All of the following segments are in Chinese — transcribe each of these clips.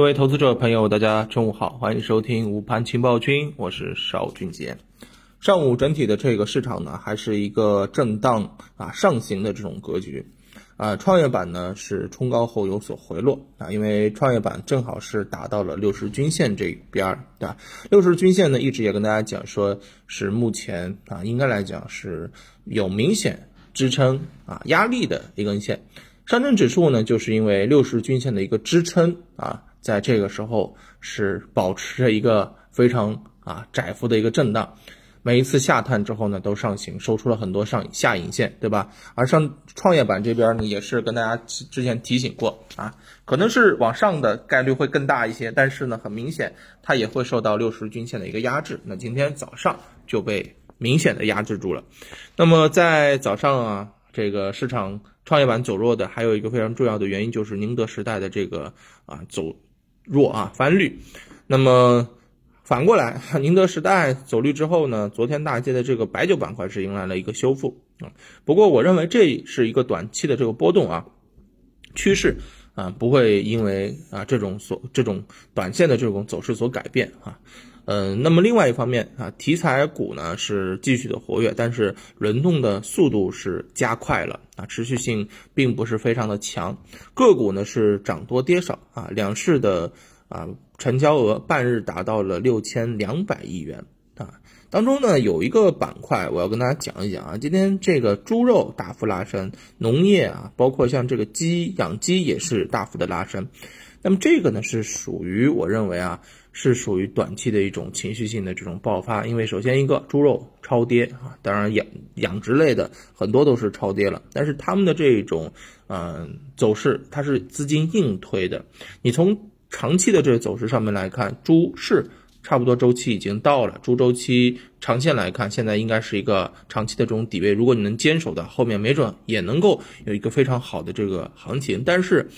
各位投资者朋友，大家中午好，欢迎收听午盘情报君，我是邵俊杰。上午整体的这个市场呢，还是一个震荡啊上行的这种格局啊。创业板呢是冲高后有所回落啊，因为创业板正好是达到了六十均线这边儿，对吧？六十均线呢一直也跟大家讲说，是目前啊应该来讲是有明显支撑啊压力的一根线。上证指数呢，就是因为六十均线的一个支撑啊。在这个时候是保持着一个非常啊窄幅的一个震荡，每一次下探之后呢，都上行收出了很多上下影线，对吧？而上创业板这边呢，也是跟大家之前提醒过啊，可能是往上的概率会更大一些，但是呢，很明显它也会受到六十均线的一个压制。那今天早上就被明显的压制住了。那么在早上啊，这个市场创业板走弱的还有一个非常重要的原因，就是宁德时代的这个啊走。弱啊，翻绿。那么反过来，宁德时代走绿之后呢？昨天大跌的这个白酒板块是迎来了一个修复啊。不过我认为这是一个短期的这个波动啊，趋势啊不会因为啊这种所这种短线的这种走势所改变啊。嗯，那么另外一方面啊，题材股呢是继续的活跃，但是轮动的速度是加快了啊，持续性并不是非常的强。个股呢是涨多跌少啊，两市的啊成交额半日达到了六千两百亿元啊，当中呢有一个板块我要跟大家讲一讲啊，今天这个猪肉大幅拉升，农业啊，包括像这个鸡养鸡也是大幅的拉升。那么这个呢是属于我认为啊是属于短期的一种情绪性的这种爆发，因为首先一个猪肉超跌啊，当然养养殖类的很多都是超跌了，但是他们的这种嗯走势它是资金硬推的，你从长期的这个走势上面来看，猪是差不多周期已经到了，猪周期长线来看现在应该是一个长期的这种底位，如果你能坚守的，后面没准也能够有一个非常好的这个行情，但是。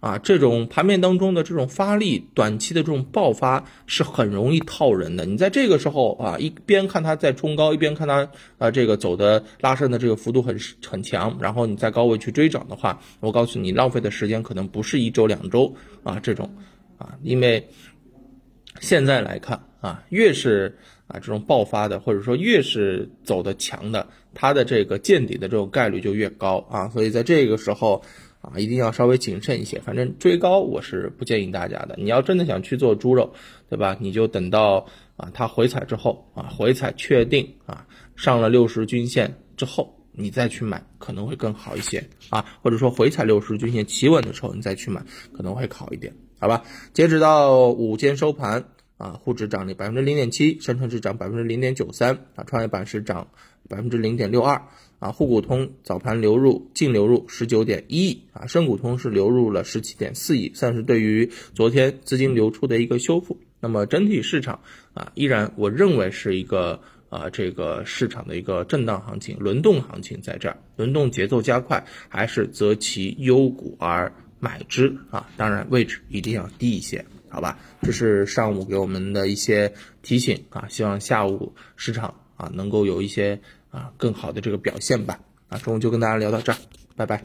啊，这种盘面当中的这种发力，短期的这种爆发是很容易套人的。你在这个时候啊，一边看它在冲高，一边看它啊这个走的拉升的这个幅度很很强，然后你在高位去追涨的话，我告诉你，浪费的时间可能不是一周两周啊这种啊，因为现在来看啊，越是啊这种爆发的，或者说越是走的强的，它的这个见底的这种概率就越高啊，所以在这个时候。啊，一定要稍微谨慎一些。反正追高我是不建议大家的。你要真的想去做猪肉，对吧？你就等到啊它回踩之后啊，回踩确定啊上了六十均线之后，你再去买可能会更好一些啊。或者说回踩六十均线企稳的时候，你再去买可能会好一点，好吧？截止到午间收盘啊，沪指涨了百分之零点七，深成指涨百分之零点九三啊，创业板是涨百分之零点六二。啊，沪股通早盘流入净流入十九点一亿啊，深股通是流入了十七点四亿，算是对于昨天资金流出的一个修复。那么整体市场啊，依然我认为是一个啊这个市场的一个震荡行情、轮动行情在这儿，轮动节奏加快，还是择其优股而买之啊。当然位置一定要低一些，好吧？这是上午给我们的一些提醒啊，希望下午市场啊能够有一些。啊，更好的这个表现吧。啊，中午就跟大家聊到这儿，拜拜。